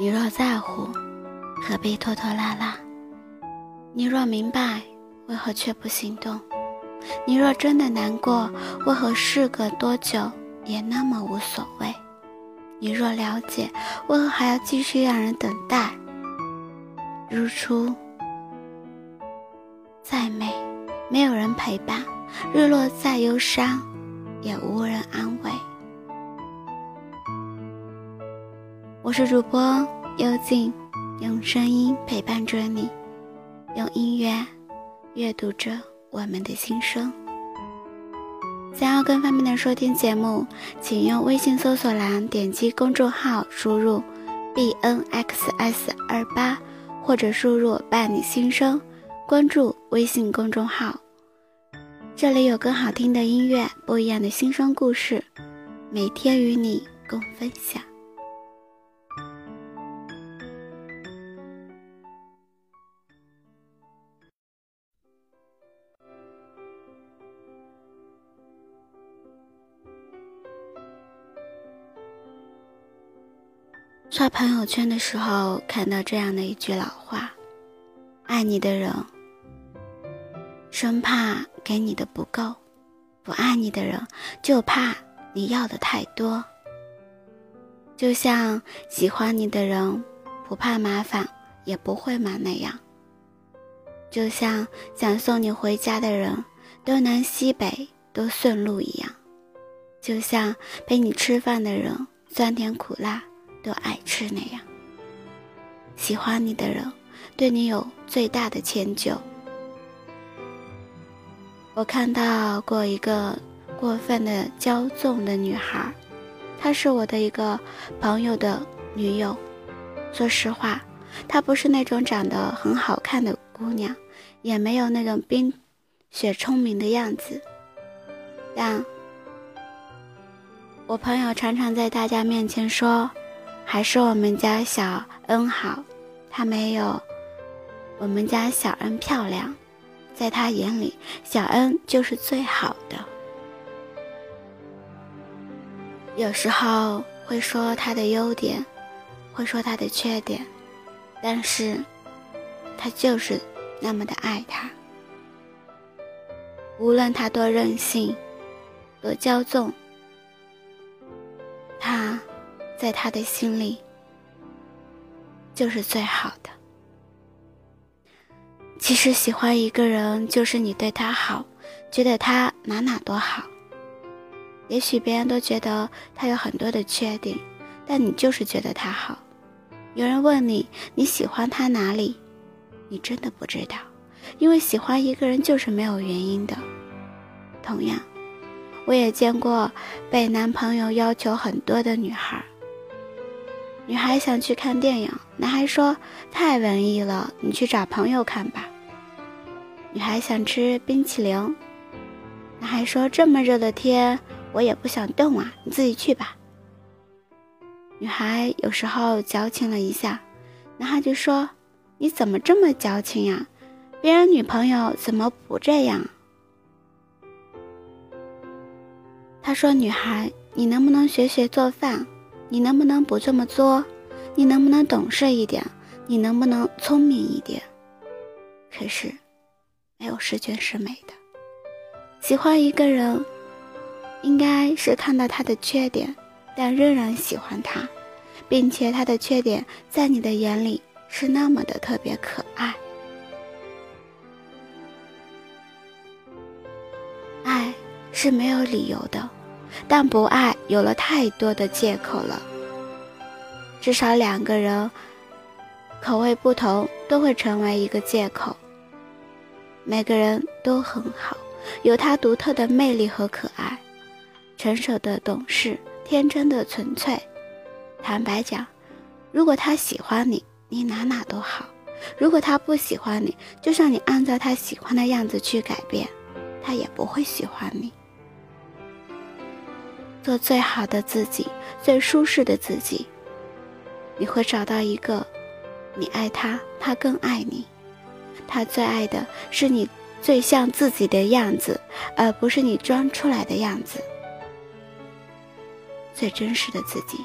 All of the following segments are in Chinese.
你若在乎，何必拖拖拉拉？你若明白，为何却不行动？你若真的难过，为何事隔多久也那么无所谓？你若了解，为何还要继续让人等待？日出再美，没有人陪伴；日落再忧伤，也无人安慰。我是主播幽静，用声音陪伴着你，用音乐阅读着我们的心声。想要更方便的收听节目，请用微信搜索栏点击公众号，输入 b n x s 二八，或者输入伴你心声，关注微信公众号。这里有更好听的音乐，不一样的心声故事，每天与你共分享。刷朋友圈的时候，看到这样的一句老话：“爱你的人，生怕给你的不够；不爱你的人，就怕你要的太多。”就像喜欢你的人，不怕麻烦，也不会忙那样；就像想送你回家的人，东南西北都顺路一样；就像陪你吃饭的人，酸甜苦辣。就爱吃那样，喜欢你的人对你有最大的迁就。我看到过一个过分的骄纵的女孩，她是我的一个朋友的女友。说实话，她不是那种长得很好看的姑娘，也没有那种冰雪聪明的样子，但我朋友常常在大家面前说。还是我们家小恩好，她没有我们家小恩漂亮，在她眼里，小恩就是最好的。有时候会说她的优点，会说她的缺点，但是他就是那么的爱她。无论他多任性，多骄纵，在他的心里，就是最好的。其实喜欢一个人，就是你对他好，觉得他哪哪都好。也许别人都觉得他有很多的缺点，但你就是觉得他好。有人问你你喜欢他哪里，你真的不知道，因为喜欢一个人就是没有原因的。同样，我也见过被男朋友要求很多的女孩。女孩想去看电影，男孩说太文艺了，你去找朋友看吧。女孩想吃冰淇淋，男孩说这么热的天，我也不想动啊，你自己去吧。女孩有时候矫情了一下，男孩就说你怎么这么矫情呀？别人女朋友怎么不这样？他说女孩，你能不能学学做饭？你能不能不这么作？你能不能懂事一点？你能不能聪明一点？可是，没有十全十美的。喜欢一个人，应该是看到他的缺点，但仍然喜欢他，并且他的缺点在你的眼里是那么的特别可爱。爱是没有理由的。但不爱有了太多的借口了。至少两个人口味不同都会成为一个借口。每个人都很好，有他独特的魅力和可爱，成熟的懂事，天真的纯粹。坦白讲，如果他喜欢你，你哪哪都好；如果他不喜欢你，就算你按照他喜欢的样子去改变，他也不会喜欢你。做最好的自己，最舒适的自己，你会找到一个，你爱他，他更爱你，他最爱的是你最像自己的样子，而不是你装出来的样子，最真实的自己。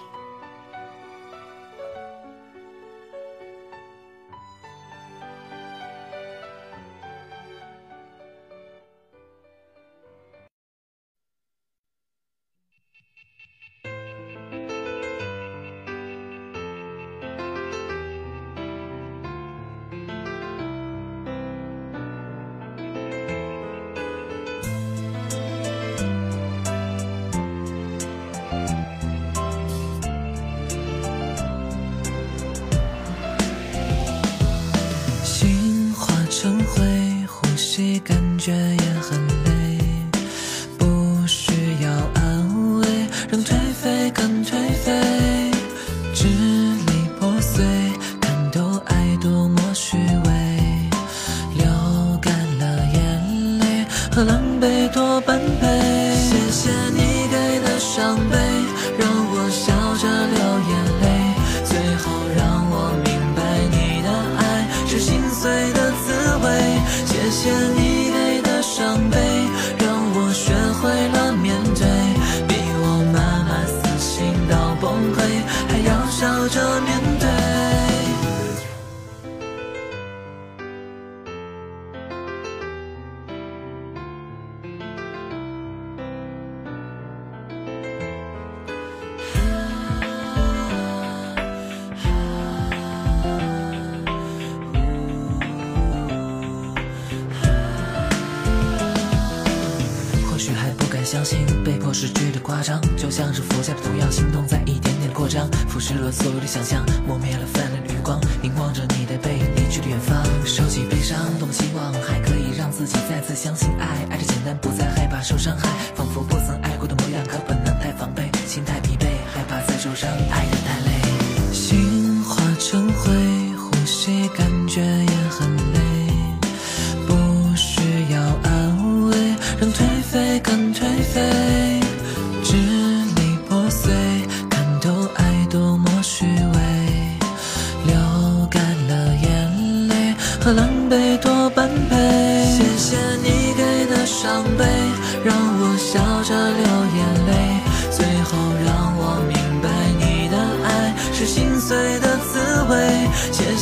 相信，被迫失去的夸张，就像是服下的毒药，心动在一点点扩张，腐蚀了所有的想象，磨灭了泛滥的余光，凝望着你的背影离去的远方，收起悲伤，多么希望还可以让自己再次相信爱，爱着简单，不再害怕受伤，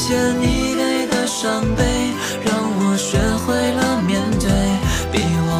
谢谢你给的伤悲，让我学会了面对，比我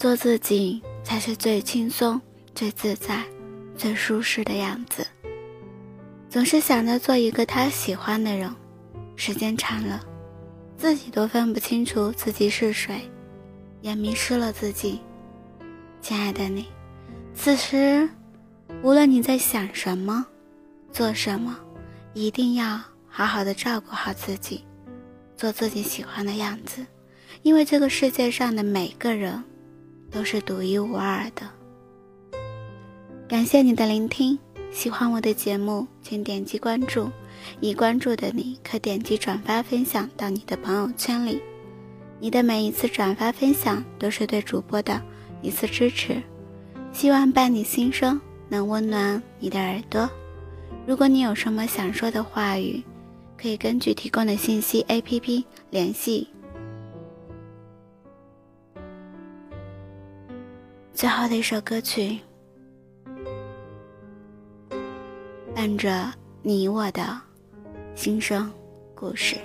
做自己才是最轻松、最自在、最舒适的样子。总是想着做一个他喜欢的人，时间长了，自己都分不清楚自己是谁，也迷失了自己。亲爱的你，此时无论你在想什么、做什么，一定要好好的照顾好自己，做自己喜欢的样子，因为这个世界上的每个人。都是独一无二的。感谢你的聆听，喜欢我的节目，请点击关注。已关注的你可点击转发分享到你的朋友圈里。你的每一次转发分享都是对主播的一次支持。希望伴你心声，能温暖你的耳朵。如果你有什么想说的话语，可以根据提供的信息 APP 联系。最后的一首歌曲，伴着你我的心声故事。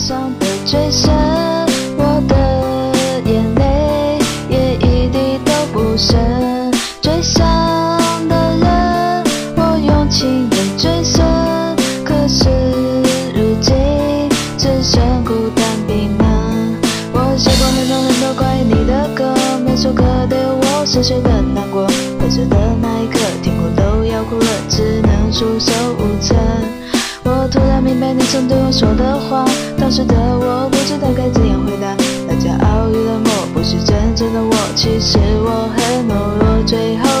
伤的最深，我的眼泪也一滴都不剩。说的话，当时的我不知道该怎样回答。大家偶遇的我，不是真正的我，其实我很懦弱。最后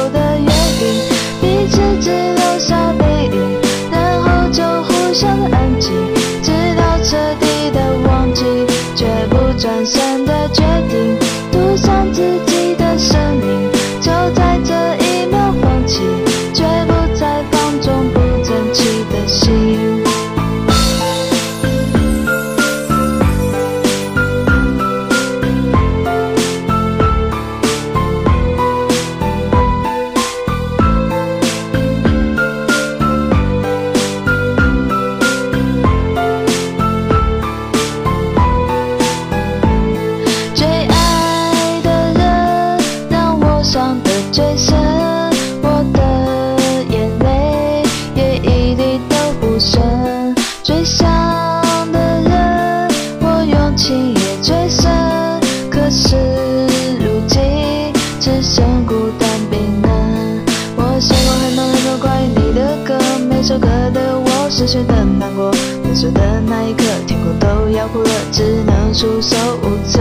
的难过。分手的那一刻，天空都要哭了，只能束手无策。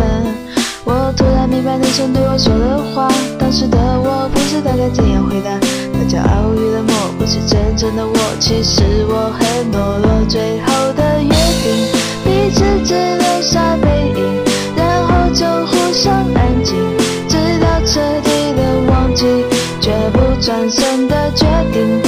我突然明白你曾对我说的话，当时的我不知道该怎样回答。大家偶遇的我，不是真正的我，其实我很懦弱。最后的约定，彼此只留下背影，然后就互相安静，直到彻底的忘记，绝不转身的决定，